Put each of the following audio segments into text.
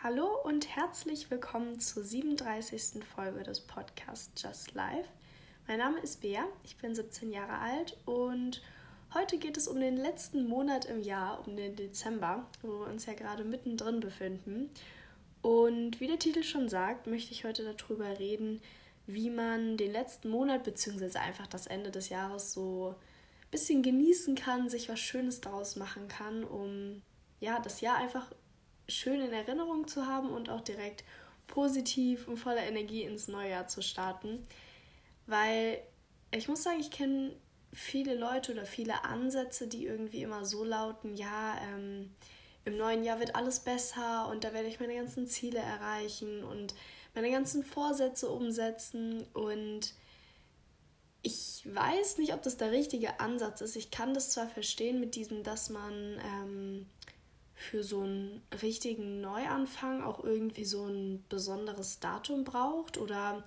Hallo und herzlich willkommen zur 37. Folge des Podcasts Just Life. Mein Name ist Bea, ich bin 17 Jahre alt und heute geht es um den letzten Monat im Jahr, um den Dezember, wo wir uns ja gerade mittendrin befinden. Und wie der Titel schon sagt, möchte ich heute darüber reden, wie man den letzten Monat bzw. einfach das Ende des Jahres so ein bisschen genießen kann, sich was Schönes daraus machen kann, um ja, das Jahr einfach schön in Erinnerung zu haben und auch direkt positiv und voller Energie ins neue Jahr zu starten. Weil ich muss sagen, ich kenne viele Leute oder viele Ansätze, die irgendwie immer so lauten, ja, ähm, im neuen Jahr wird alles besser und da werde ich meine ganzen Ziele erreichen und meine ganzen Vorsätze umsetzen und ich weiß nicht, ob das der richtige Ansatz ist. Ich kann das zwar verstehen mit diesem, dass man ähm, für so einen richtigen Neuanfang auch irgendwie so ein besonderes Datum braucht oder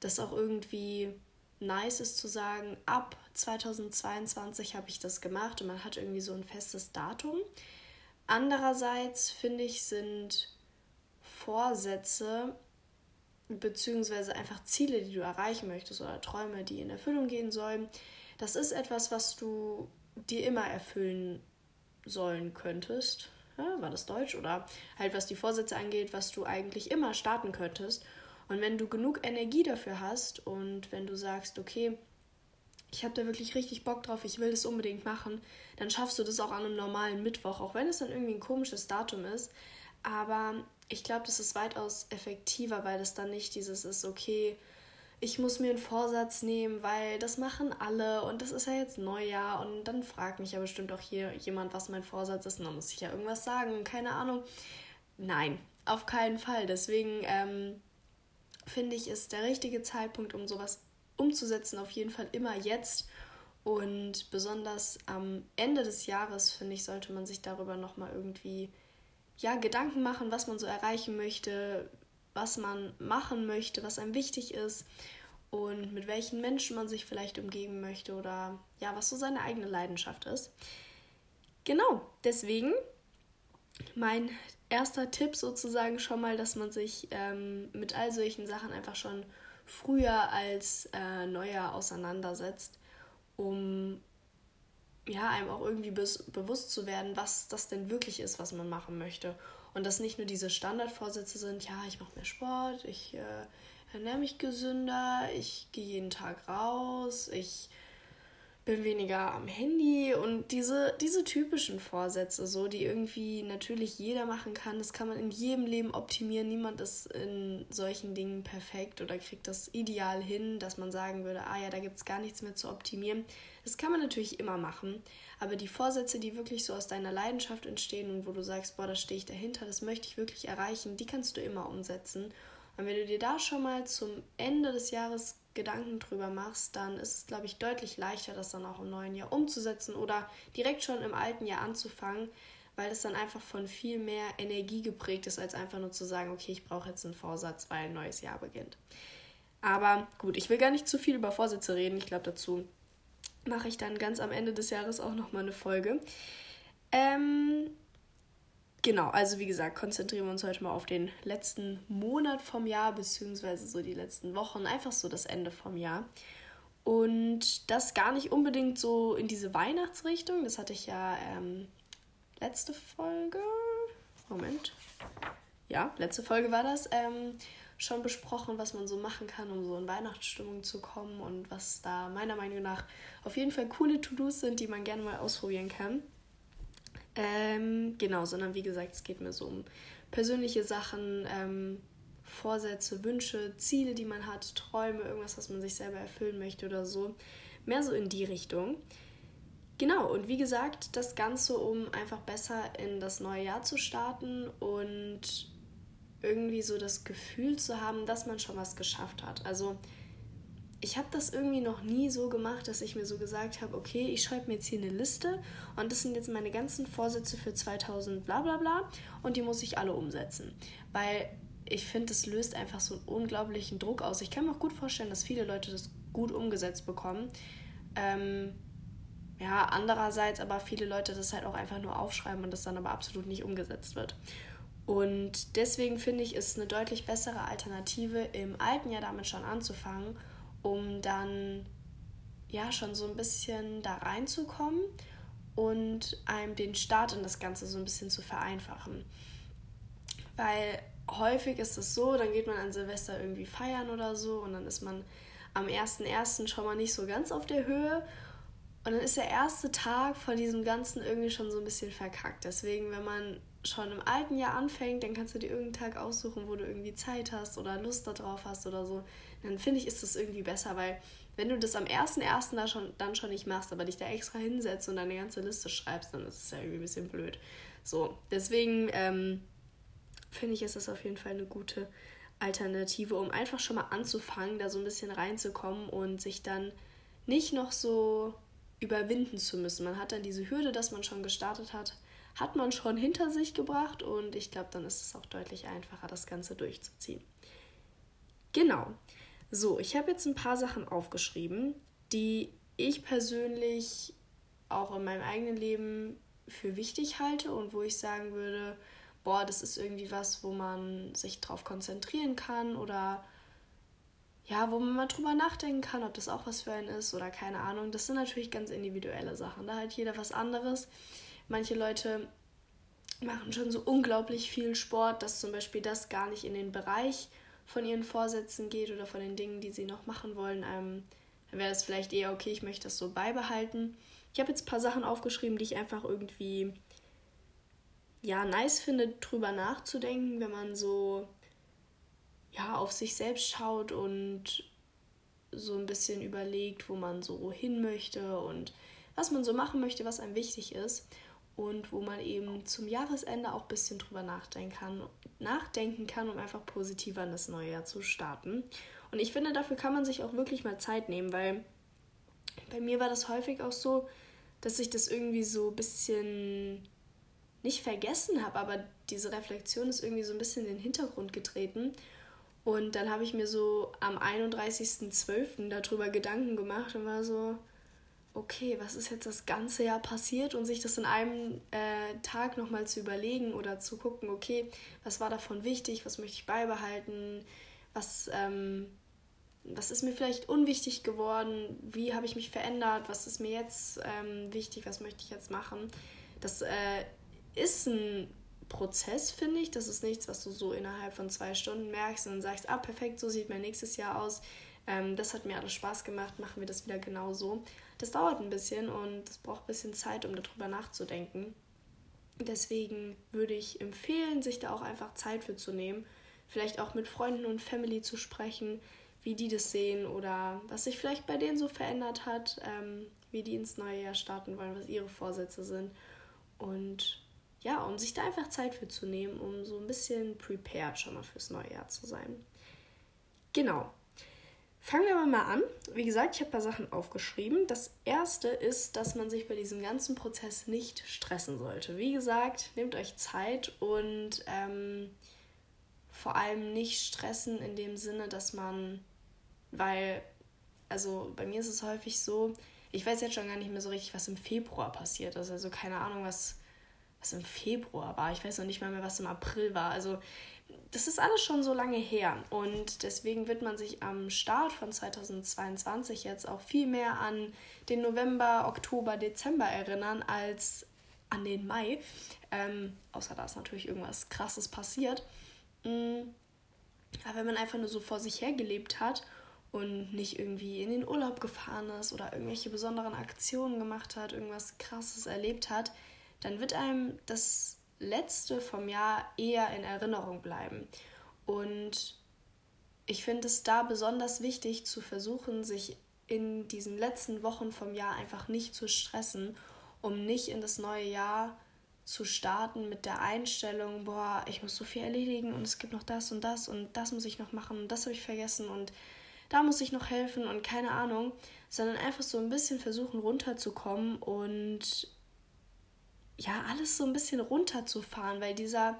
das auch irgendwie nice ist zu sagen, ab 2022 habe ich das gemacht und man hat irgendwie so ein festes Datum. Andererseits finde ich, sind Vorsätze beziehungsweise einfach Ziele, die du erreichen möchtest oder Träume, die in Erfüllung gehen sollen, das ist etwas, was du dir immer erfüllen sollen könntest. Ja, war das Deutsch? Oder halt, was die Vorsätze angeht, was du eigentlich immer starten könntest. Und wenn du genug Energie dafür hast und wenn du sagst, okay, ich habe da wirklich richtig Bock drauf, ich will das unbedingt machen, dann schaffst du das auch an einem normalen Mittwoch, auch wenn es dann irgendwie ein komisches Datum ist. Aber ich glaube, das ist weitaus effektiver, weil das dann nicht dieses ist, okay, ich muss mir einen Vorsatz nehmen, weil das machen alle und das ist ja jetzt Neujahr und dann fragt mich ja bestimmt auch hier jemand, was mein Vorsatz ist und dann muss ich ja irgendwas sagen, keine Ahnung. Nein, auf keinen Fall. Deswegen ähm, finde ich, ist der richtige Zeitpunkt, um sowas umzusetzen, auf jeden Fall immer jetzt. Und besonders am Ende des Jahres, finde ich, sollte man sich darüber nochmal irgendwie ja, Gedanken machen, was man so erreichen möchte, was man machen möchte, was einem wichtig ist und mit welchen Menschen man sich vielleicht umgeben möchte oder ja, was so seine eigene Leidenschaft ist. Genau, deswegen mein erster Tipp sozusagen schon mal, dass man sich ähm, mit all solchen Sachen einfach schon früher als äh, Neujahr auseinandersetzt, um ja, einem auch irgendwie bewusst zu werden, was das denn wirklich ist, was man machen möchte und dass nicht nur diese Standardvorsätze sind, ja, ich mache mehr Sport, ich äh, ernähre mich gesünder, ich gehe jeden Tag raus, ich bin weniger am Handy und diese, diese typischen Vorsätze, so, die irgendwie natürlich jeder machen kann, das kann man in jedem Leben optimieren. Niemand ist in solchen Dingen perfekt oder kriegt das ideal hin, dass man sagen würde, ah ja, da gibt es gar nichts mehr zu optimieren. Das kann man natürlich immer machen. Aber die Vorsätze, die wirklich so aus deiner Leidenschaft entstehen und wo du sagst, boah, da stehe ich dahinter, das möchte ich wirklich erreichen, die kannst du immer umsetzen. Und wenn du dir da schon mal zum Ende des Jahres Gedanken drüber machst, dann ist es, glaube ich, deutlich leichter, das dann auch im neuen Jahr umzusetzen oder direkt schon im alten Jahr anzufangen, weil es dann einfach von viel mehr Energie geprägt ist, als einfach nur zu sagen, okay, ich brauche jetzt einen Vorsatz, weil ein neues Jahr beginnt. Aber gut, ich will gar nicht zu viel über Vorsätze reden. Ich glaube, dazu mache ich dann ganz am Ende des Jahres auch nochmal eine Folge. Ähm, genau, also wie gesagt, konzentrieren wir uns heute mal auf den letzten Monat vom Jahr, beziehungsweise so die letzten Wochen, einfach so das Ende vom Jahr. Und das gar nicht unbedingt so in diese Weihnachtsrichtung. Das hatte ich ja ähm, letzte Folge. Moment. Ja, letzte Folge war das. Ähm, schon besprochen, was man so machen kann, um so in Weihnachtsstimmung zu kommen und was da meiner Meinung nach auf jeden Fall coole To-Dos sind, die man gerne mal ausprobieren kann. Ähm, genau, sondern wie gesagt, es geht mir so um persönliche Sachen, ähm, Vorsätze, Wünsche, Ziele, die man hat, Träume, irgendwas, was man sich selber erfüllen möchte oder so. Mehr so in die Richtung. Genau, und wie gesagt, das Ganze, um einfach besser in das neue Jahr zu starten und irgendwie so das Gefühl zu haben, dass man schon was geschafft hat. Also ich habe das irgendwie noch nie so gemacht, dass ich mir so gesagt habe, okay, ich schreibe mir jetzt hier eine Liste und das sind jetzt meine ganzen Vorsätze für 2000 bla bla bla und die muss ich alle umsetzen. Weil ich finde, das löst einfach so einen unglaublichen Druck aus. Ich kann mir auch gut vorstellen, dass viele Leute das gut umgesetzt bekommen. Ähm, ja, andererseits aber viele Leute das halt auch einfach nur aufschreiben und das dann aber absolut nicht umgesetzt wird. Und deswegen finde ich, ist eine deutlich bessere Alternative, im alten Jahr damit schon anzufangen, um dann ja schon so ein bisschen da reinzukommen und einem den Start in das Ganze so ein bisschen zu vereinfachen. Weil häufig ist es so, dann geht man an Silvester irgendwie feiern oder so und dann ist man am 1.1. schon mal nicht so ganz auf der Höhe und dann ist der erste Tag von diesem Ganzen irgendwie schon so ein bisschen verkackt. Deswegen, wenn man schon im alten Jahr anfängt, dann kannst du dir irgendeinen Tag aussuchen, wo du irgendwie Zeit hast oder Lust darauf hast oder so. Dann finde ich, ist das irgendwie besser, weil wenn du das am 1.1. Da schon, dann schon nicht machst, aber dich da extra hinsetzt und deine ganze Liste schreibst, dann ist es ja irgendwie ein bisschen blöd. So, deswegen ähm, finde ich, ist das auf jeden Fall eine gute Alternative, um einfach schon mal anzufangen, da so ein bisschen reinzukommen und sich dann nicht noch so überwinden zu müssen. Man hat dann diese Hürde, dass man schon gestartet hat, hat man schon hinter sich gebracht und ich glaube, dann ist es auch deutlich einfacher, das Ganze durchzuziehen. Genau. So, ich habe jetzt ein paar Sachen aufgeschrieben, die ich persönlich auch in meinem eigenen Leben für wichtig halte und wo ich sagen würde, boah, das ist irgendwie was, wo man sich drauf konzentrieren kann oder ja, wo man mal drüber nachdenken kann, ob das auch was für einen ist oder keine Ahnung. Das sind natürlich ganz individuelle Sachen. Da hat jeder was anderes. Manche Leute machen schon so unglaublich viel Sport, dass zum Beispiel das gar nicht in den Bereich von ihren Vorsätzen geht oder von den Dingen, die sie noch machen wollen. Ähm, dann wäre es vielleicht eher okay, ich möchte das so beibehalten. Ich habe jetzt ein paar Sachen aufgeschrieben, die ich einfach irgendwie ja nice finde, drüber nachzudenken, wenn man so ja, auf sich selbst schaut und so ein bisschen überlegt, wo man so hin möchte und was man so machen möchte, was einem wichtig ist und wo man eben zum Jahresende auch ein bisschen drüber nachdenken kann, nachdenken kann, um einfach positiver in das neue Jahr zu starten. Und ich finde, dafür kann man sich auch wirklich mal Zeit nehmen, weil bei mir war das häufig auch so, dass ich das irgendwie so ein bisschen nicht vergessen habe, aber diese Reflexion ist irgendwie so ein bisschen in den Hintergrund getreten. Und dann habe ich mir so am 31.12. darüber Gedanken gemacht und war so, okay, was ist jetzt das ganze Jahr passiert und sich das in einem äh, Tag nochmal zu überlegen oder zu gucken, okay, was war davon wichtig, was möchte ich beibehalten, was, ähm, was ist mir vielleicht unwichtig geworden, wie habe ich mich verändert, was ist mir jetzt ähm, wichtig, was möchte ich jetzt machen. Das äh, ist ein Prozess, finde ich. Das ist nichts, was du so innerhalb von zwei Stunden merkst und sagst, ah, perfekt, so sieht mein nächstes Jahr aus. Ähm, das hat mir alles Spaß gemacht, machen wir das wieder genau so. Das dauert ein bisschen und es braucht ein bisschen Zeit, um darüber nachzudenken. Deswegen würde ich empfehlen, sich da auch einfach Zeit für zu nehmen. Vielleicht auch mit Freunden und Family zu sprechen, wie die das sehen oder was sich vielleicht bei denen so verändert hat, ähm, wie die ins neue Jahr starten wollen, was ihre Vorsätze sind. Und ja, und sich da einfach Zeit für zu nehmen, um so ein bisschen prepared schon mal fürs neue Jahr zu sein. Genau. Fangen wir mal an. Wie gesagt, ich habe ein paar Sachen aufgeschrieben. Das erste ist, dass man sich bei diesem ganzen Prozess nicht stressen sollte. Wie gesagt, nehmt euch Zeit und ähm, vor allem nicht stressen in dem Sinne, dass man, weil, also bei mir ist es häufig so, ich weiß jetzt schon gar nicht mehr so richtig, was im Februar passiert ist. Also keine Ahnung, was was im Februar war. Ich weiß noch nicht mal mehr, was im April war. Also das ist alles schon so lange her. Und deswegen wird man sich am Start von 2022 jetzt auch viel mehr an den November, Oktober, Dezember erinnern als an den Mai. Ähm, außer da ist natürlich irgendwas Krasses passiert. Mm, aber wenn man einfach nur so vor sich her gelebt hat und nicht irgendwie in den Urlaub gefahren ist oder irgendwelche besonderen Aktionen gemacht hat, irgendwas Krasses erlebt hat, dann wird einem das letzte vom Jahr eher in Erinnerung bleiben. Und ich finde es da besonders wichtig zu versuchen, sich in diesen letzten Wochen vom Jahr einfach nicht zu stressen, um nicht in das neue Jahr zu starten mit der Einstellung, boah, ich muss so viel erledigen und es gibt noch das und das und das muss ich noch machen und das habe ich vergessen und da muss ich noch helfen und keine Ahnung, sondern einfach so ein bisschen versuchen runterzukommen und ja, alles so ein bisschen runterzufahren, weil dieser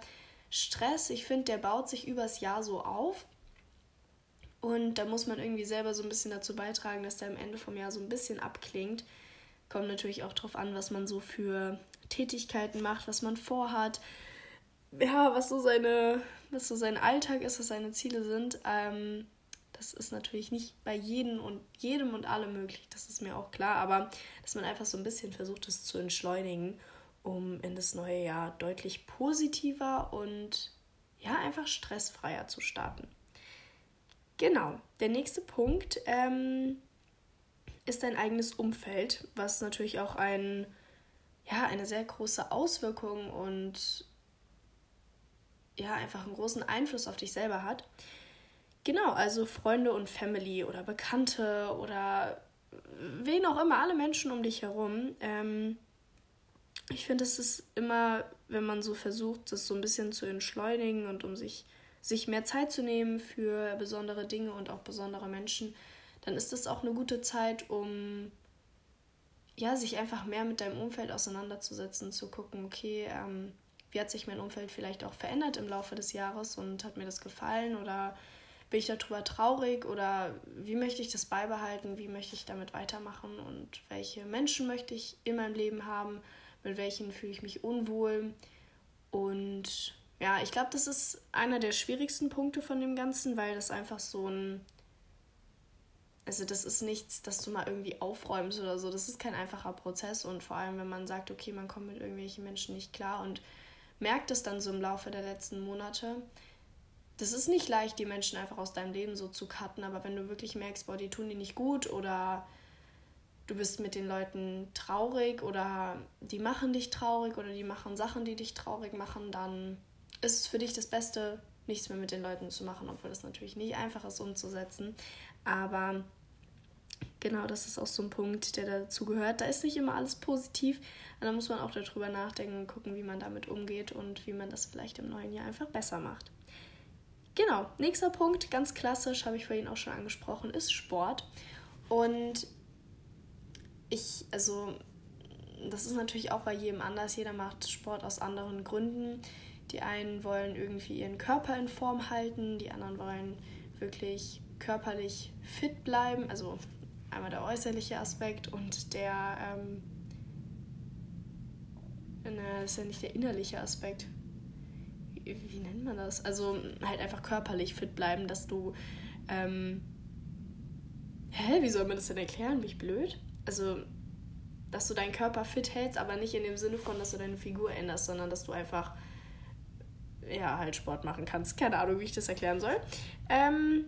Stress, ich finde, der baut sich übers Jahr so auf. Und da muss man irgendwie selber so ein bisschen dazu beitragen, dass der am Ende vom Jahr so ein bisschen abklingt. Kommt natürlich auch darauf an, was man so für Tätigkeiten macht, was man vorhat, ja, was so seine, was so sein Alltag ist, was seine Ziele sind. Ähm, das ist natürlich nicht bei jedem und jedem und allem möglich, das ist mir auch klar, aber dass man einfach so ein bisschen versucht, es zu entschleunigen, um in das neue Jahr deutlich positiver und ja, einfach stressfreier zu starten. Genau, der nächste Punkt ähm, ist dein eigenes Umfeld, was natürlich auch ein, ja, eine sehr große Auswirkung und ja, einfach einen großen Einfluss auf dich selber hat. Genau, also Freunde und Family oder Bekannte oder wen auch immer, alle Menschen um dich herum. Ähm, ich finde, es ist immer, wenn man so versucht, das so ein bisschen zu entschleunigen und um sich, sich mehr Zeit zu nehmen für besondere Dinge und auch besondere Menschen, dann ist das auch eine gute Zeit, um ja, sich einfach mehr mit deinem Umfeld auseinanderzusetzen, zu gucken, okay, ähm, wie hat sich mein Umfeld vielleicht auch verändert im Laufe des Jahres und hat mir das gefallen oder bin ich darüber traurig oder wie möchte ich das beibehalten, wie möchte ich damit weitermachen und welche Menschen möchte ich in meinem Leben haben, mit welchen fühle ich mich unwohl. Und ja, ich glaube, das ist einer der schwierigsten Punkte von dem Ganzen, weil das einfach so ein... Also das ist nichts, dass du mal irgendwie aufräumst oder so. Das ist kein einfacher Prozess und vor allem, wenn man sagt, okay, man kommt mit irgendwelchen Menschen nicht klar und merkt es dann so im Laufe der letzten Monate, das ist nicht leicht, die Menschen einfach aus deinem Leben so zu cutten, aber wenn du wirklich merkst, boah, die tun dir nicht gut oder du bist mit den Leuten traurig oder die machen dich traurig oder die machen Sachen, die dich traurig machen, dann ist es für dich das Beste, nichts mehr mit den Leuten zu machen, obwohl das natürlich nicht einfach ist umzusetzen. Aber genau, das ist auch so ein Punkt, der dazu gehört. Da ist nicht immer alles positiv. Da muss man auch darüber nachdenken und gucken, wie man damit umgeht und wie man das vielleicht im neuen Jahr einfach besser macht. Genau, nächster Punkt, ganz klassisch, habe ich vorhin auch schon angesprochen, ist Sport. Und ich, also, das ist natürlich auch bei jedem anders. Jeder macht Sport aus anderen Gründen. Die einen wollen irgendwie ihren Körper in Form halten, die anderen wollen wirklich körperlich fit bleiben. Also einmal der äußerliche Aspekt und der, ähm, na, das ist ja nicht der innerliche Aspekt wie nennt man das? Also halt einfach körperlich fit bleiben, dass du. Ähm, hä, wie soll man das denn erklären? Bin ich blöd? Also, dass du deinen Körper fit hältst, aber nicht in dem Sinne von, dass du deine Figur änderst, sondern dass du einfach ja, halt Sport machen kannst. Keine Ahnung, wie ich das erklären soll. Ähm,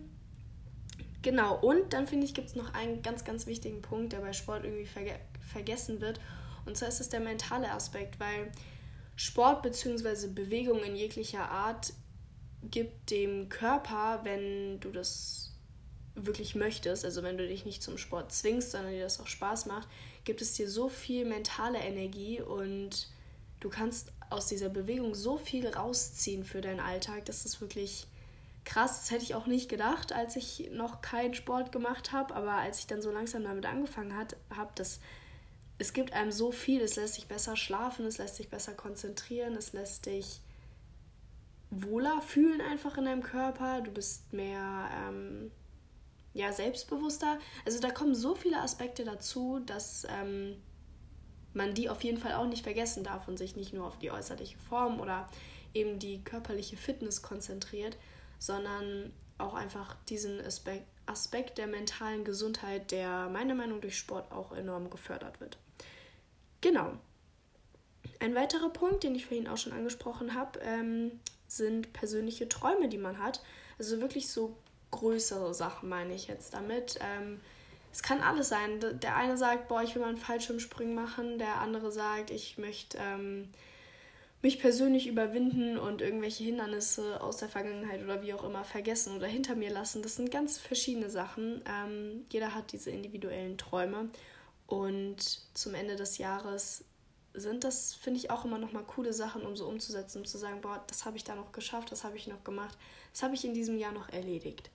genau, und dann finde ich, gibt es noch einen ganz, ganz wichtigen Punkt, der bei Sport irgendwie verge vergessen wird. Und zwar ist es der mentale Aspekt, weil Sport bzw. Bewegung in jeglicher Art gibt dem Körper, wenn du das wirklich möchtest, also wenn du dich nicht zum Sport zwingst, sondern dir das auch Spaß macht, gibt es dir so viel mentale Energie und du kannst aus dieser Bewegung so viel rausziehen für deinen Alltag. Das ist wirklich krass. Das hätte ich auch nicht gedacht, als ich noch keinen Sport gemacht habe. Aber als ich dann so langsam damit angefangen habe, das es gibt einem so viel, es lässt sich besser schlafen, es lässt sich besser konzentrieren, es lässt dich wohler fühlen einfach in deinem Körper, du bist mehr ähm, ja, selbstbewusster. Also da kommen so viele Aspekte dazu, dass ähm, man die auf jeden Fall auch nicht vergessen darf und sich nicht nur auf die äußerliche Form oder eben die körperliche Fitness konzentriert, sondern auch einfach diesen Aspekt, Aspekt der mentalen Gesundheit, der meiner Meinung nach durch Sport auch enorm gefördert wird. Genau. Ein weiterer Punkt, den ich vorhin auch schon angesprochen habe, ähm, sind persönliche Träume, die man hat. Also wirklich so größere Sachen meine ich jetzt damit. Ähm, es kann alles sein. Der eine sagt, boah, ich will mal einen Fallschirmspringen machen. Der andere sagt, ich möchte ähm, mich persönlich überwinden und irgendwelche Hindernisse aus der Vergangenheit oder wie auch immer vergessen oder hinter mir lassen. Das sind ganz verschiedene Sachen. Ähm, jeder hat diese individuellen Träume. Und zum Ende des Jahres sind das, finde ich, auch immer noch mal coole Sachen, um so umzusetzen, um zu sagen, boah, das habe ich da noch geschafft, das habe ich noch gemacht, das habe ich in diesem Jahr noch erledigt.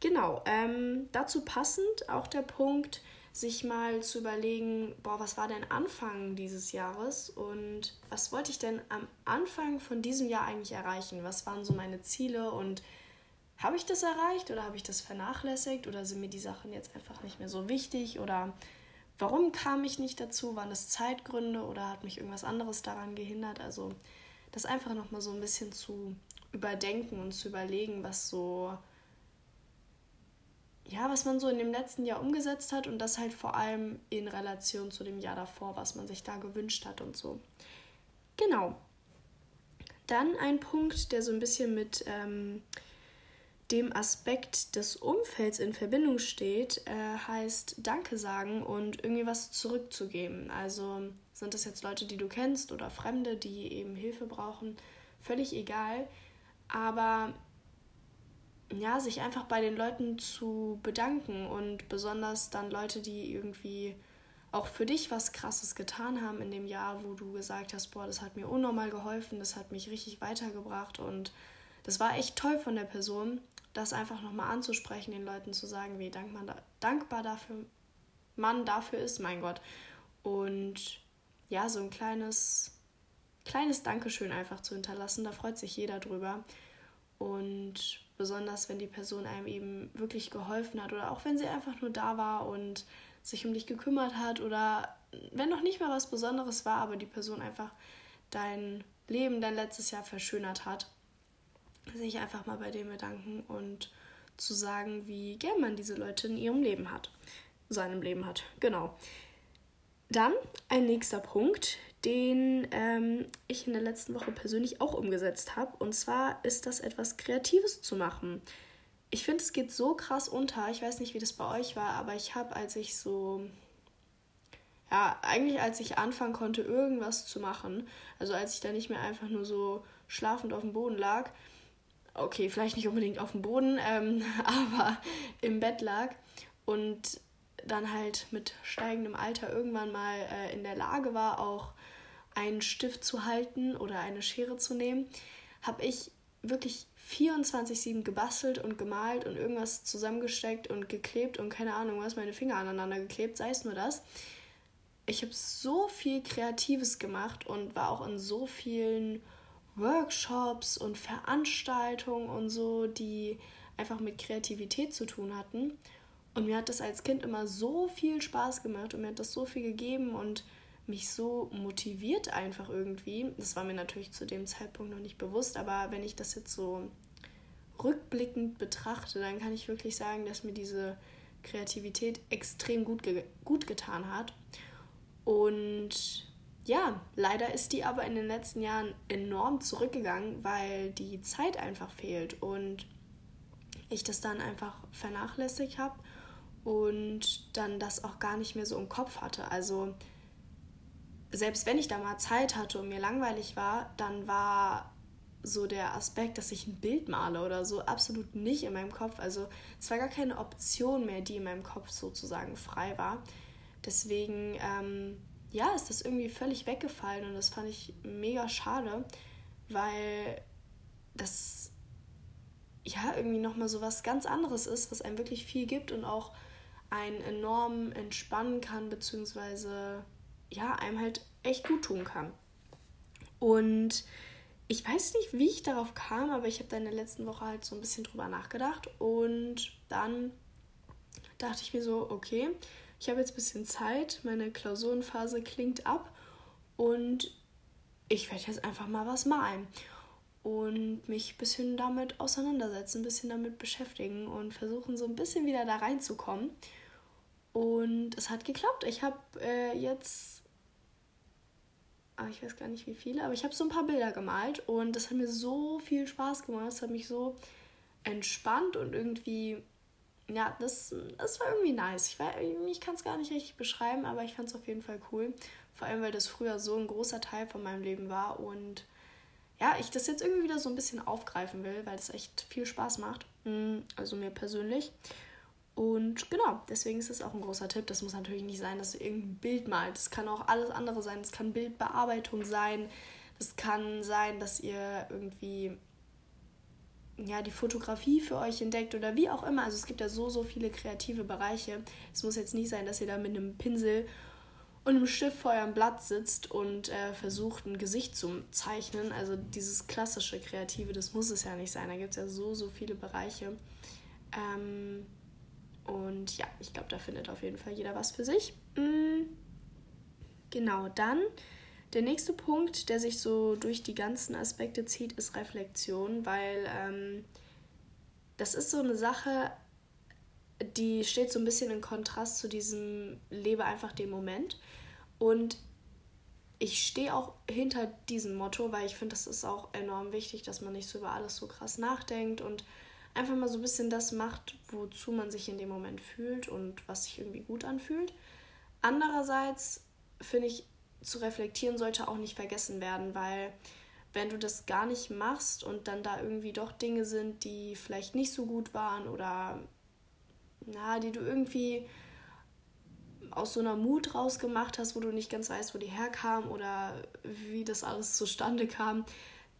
Genau, ähm, dazu passend auch der Punkt, sich mal zu überlegen, boah, was war denn Anfang dieses Jahres und was wollte ich denn am Anfang von diesem Jahr eigentlich erreichen? Was waren so meine Ziele und habe ich das erreicht oder habe ich das vernachlässigt oder sind mir die Sachen jetzt einfach nicht mehr so wichtig oder Warum kam ich nicht dazu? Waren das Zeitgründe oder hat mich irgendwas anderes daran gehindert? Also das einfach nochmal so ein bisschen zu überdenken und zu überlegen, was so, ja, was man so in dem letzten Jahr umgesetzt hat und das halt vor allem in Relation zu dem Jahr davor, was man sich da gewünscht hat und so. Genau. Dann ein Punkt, der so ein bisschen mit ähm, dem Aspekt des Umfelds in Verbindung steht, äh, heißt Danke sagen und irgendwie was zurückzugeben. Also sind das jetzt Leute, die du kennst oder Fremde, die eben Hilfe brauchen, völlig egal. Aber ja, sich einfach bei den Leuten zu bedanken und besonders dann Leute, die irgendwie auch für dich was Krasses getan haben in dem Jahr, wo du gesagt hast, boah, das hat mir unnormal geholfen, das hat mich richtig weitergebracht und das war echt toll von der Person, das einfach nochmal anzusprechen, den Leuten zu sagen, wie dank man da, dankbar dafür man dafür ist, mein Gott. Und ja, so ein kleines, kleines Dankeschön einfach zu hinterlassen, da freut sich jeder drüber. Und besonders, wenn die Person einem eben wirklich geholfen hat oder auch wenn sie einfach nur da war und sich um dich gekümmert hat oder wenn noch nicht mal was Besonderes war, aber die Person einfach dein Leben, dein letztes Jahr verschönert hat, sich einfach mal bei dem bedanken und zu sagen, wie gern man diese Leute in ihrem Leben hat, seinem Leben hat. Genau. Dann ein nächster Punkt, den ähm, ich in der letzten Woche persönlich auch umgesetzt habe. Und zwar ist das etwas Kreatives zu machen. Ich finde, es geht so krass unter. Ich weiß nicht, wie das bei euch war, aber ich habe, als ich so, ja, eigentlich als ich anfangen konnte, irgendwas zu machen, also als ich da nicht mehr einfach nur so schlafend auf dem Boden lag, okay, vielleicht nicht unbedingt auf dem Boden, ähm, aber im Bett lag und dann halt mit steigendem Alter irgendwann mal äh, in der Lage war, auch einen Stift zu halten oder eine Schere zu nehmen, habe ich wirklich 24-7 gebastelt und gemalt und irgendwas zusammengesteckt und geklebt und keine Ahnung was, meine Finger aneinander geklebt, sei es nur das. Ich habe so viel Kreatives gemacht und war auch in so vielen Workshops und Veranstaltungen und so, die einfach mit Kreativität zu tun hatten. Und mir hat das als Kind immer so viel Spaß gemacht und mir hat das so viel gegeben und mich so motiviert einfach irgendwie. Das war mir natürlich zu dem Zeitpunkt noch nicht bewusst, aber wenn ich das jetzt so rückblickend betrachte, dann kann ich wirklich sagen, dass mir diese Kreativität extrem gut, ge gut getan hat. Und ja, leider ist die aber in den letzten Jahren enorm zurückgegangen, weil die Zeit einfach fehlt und ich das dann einfach vernachlässigt habe und dann das auch gar nicht mehr so im Kopf hatte. Also selbst wenn ich da mal Zeit hatte und mir langweilig war, dann war so der Aspekt, dass ich ein Bild male oder so, absolut nicht in meinem Kopf. Also es war gar keine Option mehr, die in meinem Kopf sozusagen frei war. Deswegen ähm, ja, ist das irgendwie völlig weggefallen und das fand ich mega schade, weil das ja irgendwie nochmal so was ganz anderes ist, was einem wirklich viel gibt und auch einen enorm entspannen kann, beziehungsweise ja, einem halt echt gut tun kann. Und ich weiß nicht, wie ich darauf kam, aber ich habe da in der letzten Woche halt so ein bisschen drüber nachgedacht und dann dachte ich mir so, okay, ich habe jetzt ein bisschen Zeit, meine Klausurenphase klingt ab und ich werde jetzt einfach mal was malen und mich ein bisschen damit auseinandersetzen, ein bisschen damit beschäftigen und versuchen so ein bisschen wieder da reinzukommen. Und es hat geklappt. Ich habe äh, jetzt, ah, ich weiß gar nicht wie viele, aber ich habe so ein paar Bilder gemalt und das hat mir so viel Spaß gemacht. Es hat mich so entspannt und irgendwie ja, das, das war irgendwie nice. Ich, ich kann es gar nicht richtig beschreiben, aber ich fand es auf jeden Fall cool. Vor allem, weil das früher so ein großer Teil von meinem Leben war und ja, ich das jetzt irgendwie wieder so ein bisschen aufgreifen will, weil es echt viel Spaß macht. Mm, also mir persönlich. Und genau, deswegen ist es auch ein großer Tipp. Das muss natürlich nicht sein, dass du irgendein Bild malt. Das kann auch alles andere sein. Das kann Bildbearbeitung sein. Das kann sein, dass ihr irgendwie ja, die Fotografie für euch entdeckt oder wie auch immer. Also es gibt ja so, so viele kreative Bereiche. Es muss jetzt nicht sein, dass ihr da mit einem Pinsel und einem Stift vor eurem Blatt sitzt und äh, versucht, ein Gesicht zu zeichnen. Also dieses klassische Kreative, das muss es ja nicht sein. Da gibt es ja so, so viele Bereiche. Ähm, und ja, ich glaube, da findet auf jeden Fall jeder was für sich. Mhm. Genau, dann Der nächste Punkt, der sich so durch die ganzen Aspekte zieht, ist Reflexion, weil ähm, das ist so eine Sache, die steht so ein bisschen in Kontrast zu diesem Lebe einfach den Moment. Und ich stehe auch hinter diesem Motto, weil ich finde, das ist auch enorm wichtig, dass man nicht so über alles so krass nachdenkt und einfach mal so ein bisschen das macht, wozu man sich in dem Moment fühlt und was sich irgendwie gut anfühlt. Andererseits finde ich, zu reflektieren sollte auch nicht vergessen werden, weil wenn du das gar nicht machst und dann da irgendwie doch Dinge sind, die vielleicht nicht so gut waren oder na, die du irgendwie aus so einer Mut rausgemacht hast, wo du nicht ganz weißt, wo die herkam oder wie das alles zustande kam,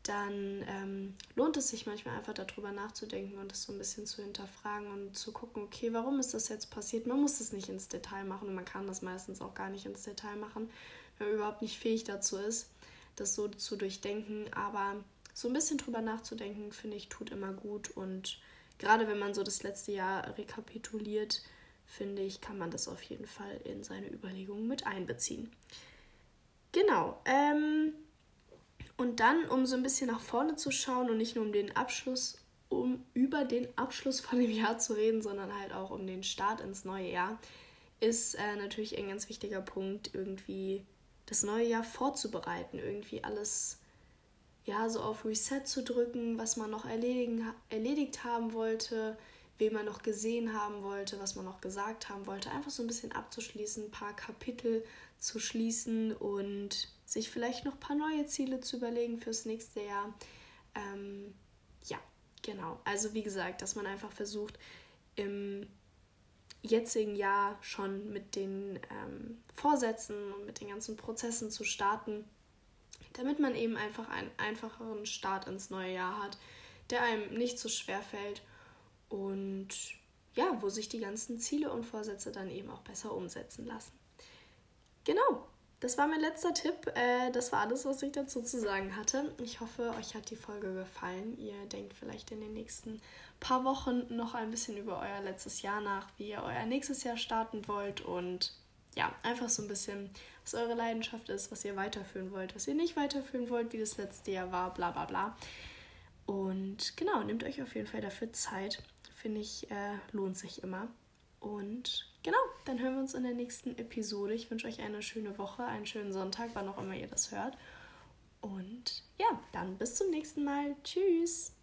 dann ähm, lohnt es sich manchmal einfach darüber nachzudenken und das so ein bisschen zu hinterfragen und zu gucken, okay, warum ist das jetzt passiert? Man muss es nicht ins Detail machen und man kann das meistens auch gar nicht ins Detail machen, wenn man überhaupt nicht fähig dazu ist, das so zu durchdenken. Aber so ein bisschen drüber nachzudenken, finde ich, tut immer gut und gerade wenn man so das letzte Jahr rekapituliert, finde ich, kann man das auf jeden Fall in seine Überlegungen mit einbeziehen. Genau. Ähm, und dann, um so ein bisschen nach vorne zu schauen und nicht nur um den Abschluss, um über den Abschluss von dem Jahr zu reden, sondern halt auch um den Start ins neue Jahr, ist äh, natürlich ein ganz wichtiger Punkt, irgendwie das neue Jahr vorzubereiten, irgendwie alles ja so auf Reset zu drücken, was man noch erledigen, erledigt haben wollte, wen man noch gesehen haben wollte, was man noch gesagt haben wollte, einfach so ein bisschen abzuschließen, ein paar Kapitel zu schließen und sich vielleicht noch ein paar neue Ziele zu überlegen fürs nächste Jahr. Ähm, ja, genau. Also wie gesagt, dass man einfach versucht, im jetzigen Jahr schon mit den ähm, Vorsätzen und mit den ganzen Prozessen zu starten, damit man eben einfach einen einfacheren Start ins neue Jahr hat, der einem nicht so schwer fällt und ja, wo sich die ganzen Ziele und Vorsätze dann eben auch besser umsetzen lassen. Genau, das war mein letzter Tipp. Äh, das war alles, was ich dazu zu sagen hatte. Ich hoffe, euch hat die Folge gefallen. Ihr denkt vielleicht in den nächsten paar Wochen noch ein bisschen über euer letztes Jahr nach, wie ihr euer nächstes Jahr starten wollt und ja, einfach so ein bisschen, was eure Leidenschaft ist, was ihr weiterführen wollt, was ihr nicht weiterführen wollt, wie das letzte Jahr war, bla bla bla. Und genau, nehmt euch auf jeden Fall dafür Zeit finde ich, äh, lohnt sich immer. Und genau, dann hören wir uns in der nächsten Episode. Ich wünsche euch eine schöne Woche, einen schönen Sonntag, wann auch immer ihr das hört. Und ja, dann bis zum nächsten Mal. Tschüss.